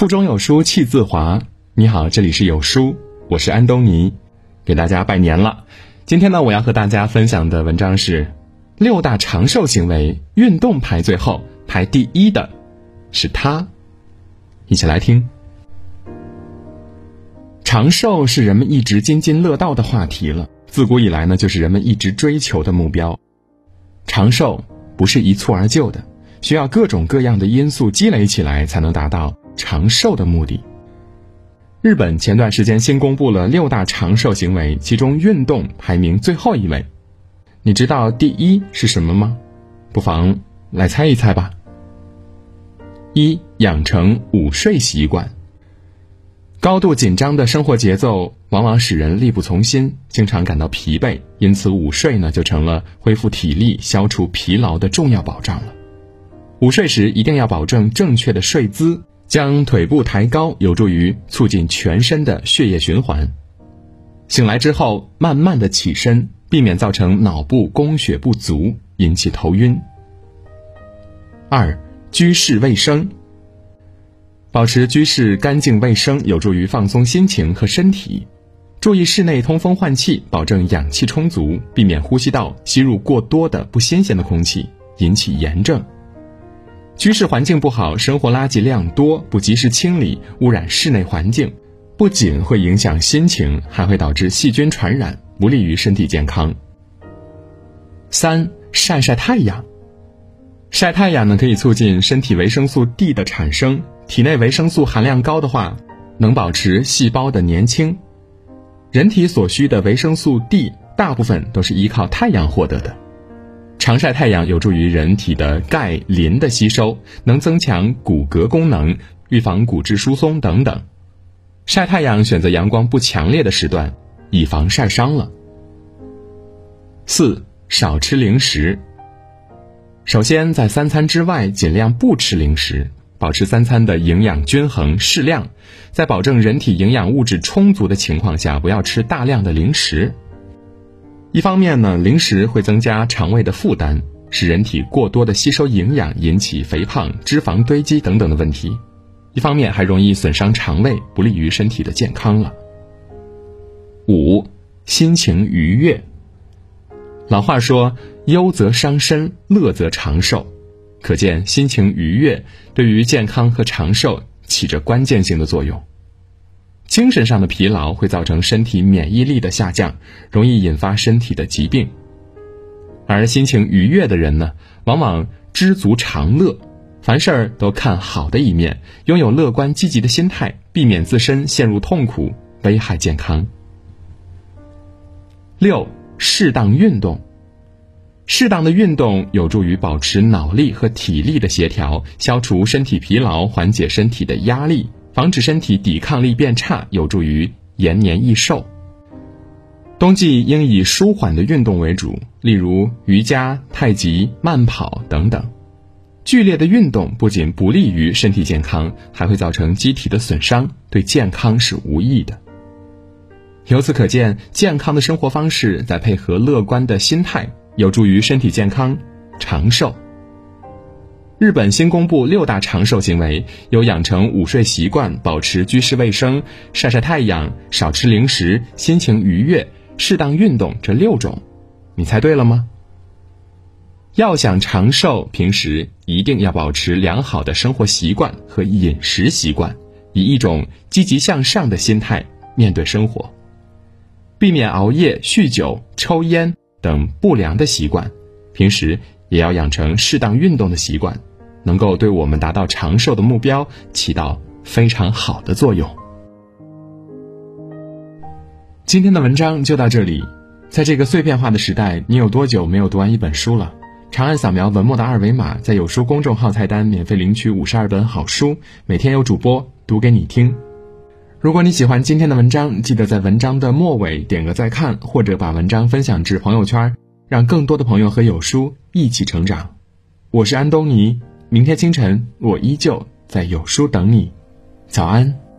腹中有书气自华。你好，这里是有书，我是安东尼，给大家拜年了。今天呢，我要和大家分享的文章是六大长寿行为，运动排最后，排第一的是它。一起来听。长寿是人们一直津津乐道的话题了，自古以来呢，就是人们一直追求的目标。长寿不是一蹴而就的，需要各种各样的因素积累起来，才能达到长寿的目的。日本前段时间新公布了六大长寿行为，其中运动排名最后一位。你知道第一是什么吗？不妨来猜一猜吧。一、养成午睡习惯。高度紧张的生活节奏往往使人力不从心，经常感到疲惫，因此午睡呢就成了恢复体力、消除疲劳的重要保障了。午睡时一定要保证正确的睡姿。将腿部抬高，有助于促进全身的血液循环。醒来之后，慢慢的起身，避免造成脑部供血不足，引起头晕。二，居室卫生。保持居室干净卫生，有助于放松心情和身体。注意室内通风换气，保证氧气充足，避免呼吸道吸入过多的不新鲜的空气，引起炎症。居室环境不好，生活垃圾量多，不及时清理，污染室内环境，不仅会影响心情，还会导致细菌传染，不利于身体健康。三、晒晒太阳。晒太阳呢，可以促进身体维生素 D 的产生，体内维生素含量高的话，能保持细胞的年轻。人体所需的维生素 D 大部分都是依靠太阳获得的。常晒太阳有助于人体的钙、磷的吸收，能增强骨骼功能，预防骨质疏松等等。晒太阳选择阳光不强烈的时段，以防晒伤了。四、少吃零食。首先，在三餐之外尽量不吃零食，保持三餐的营养均衡适量，在保证人体营养物质充足的情况下，不要吃大量的零食。一方面呢，零食会增加肠胃的负担，使人体过多的吸收营养，引起肥胖、脂肪堆积等等的问题；一方面还容易损伤肠胃，不利于身体的健康了。五，心情愉悦。老话说：“忧则伤身，乐则长寿。”可见，心情愉悦对于健康和长寿起着关键性的作用。精神上的疲劳会造成身体免疫力的下降，容易引发身体的疾病。而心情愉悦的人呢，往往知足常乐，凡事都看好的一面，拥有乐观积极的心态，避免自身陷入痛苦，危害健康。六，适当运动。适当的运动有助于保持脑力和体力的协调，消除身体疲劳，缓解身体的压力。防止身体抵抗力变差，有助于延年益寿。冬季应以舒缓的运动为主，例如瑜伽、太极、慢跑等等。剧烈的运动不仅不利于身体健康，还会造成机体的损伤，对健康是无益的。由此可见，健康的生活方式再配合乐观的心态，有助于身体健康长寿。日本新公布六大长寿行为，有养成午睡习惯、保持居室卫生、晒晒太阳、少吃零食、心情愉悦、适当运动这六种，你猜对了吗？要想长寿，平时一定要保持良好的生活习惯和饮食习惯，以一种积极向上的心态面对生活，避免熬夜、酗酒、抽烟等不良的习惯，平时也要养成适当运动的习惯。能够对我们达到长寿的目标起到非常好的作用。今天的文章就到这里。在这个碎片化的时代，你有多久没有读完一本书了？长按扫描文末的二维码，在有书公众号菜单免费领取五十二本好书，每天有主播读给你听。如果你喜欢今天的文章，记得在文章的末尾点个再看，或者把文章分享至朋友圈，让更多的朋友和有书一起成长。我是安东尼。明天清晨，我依旧在有书等你。早安。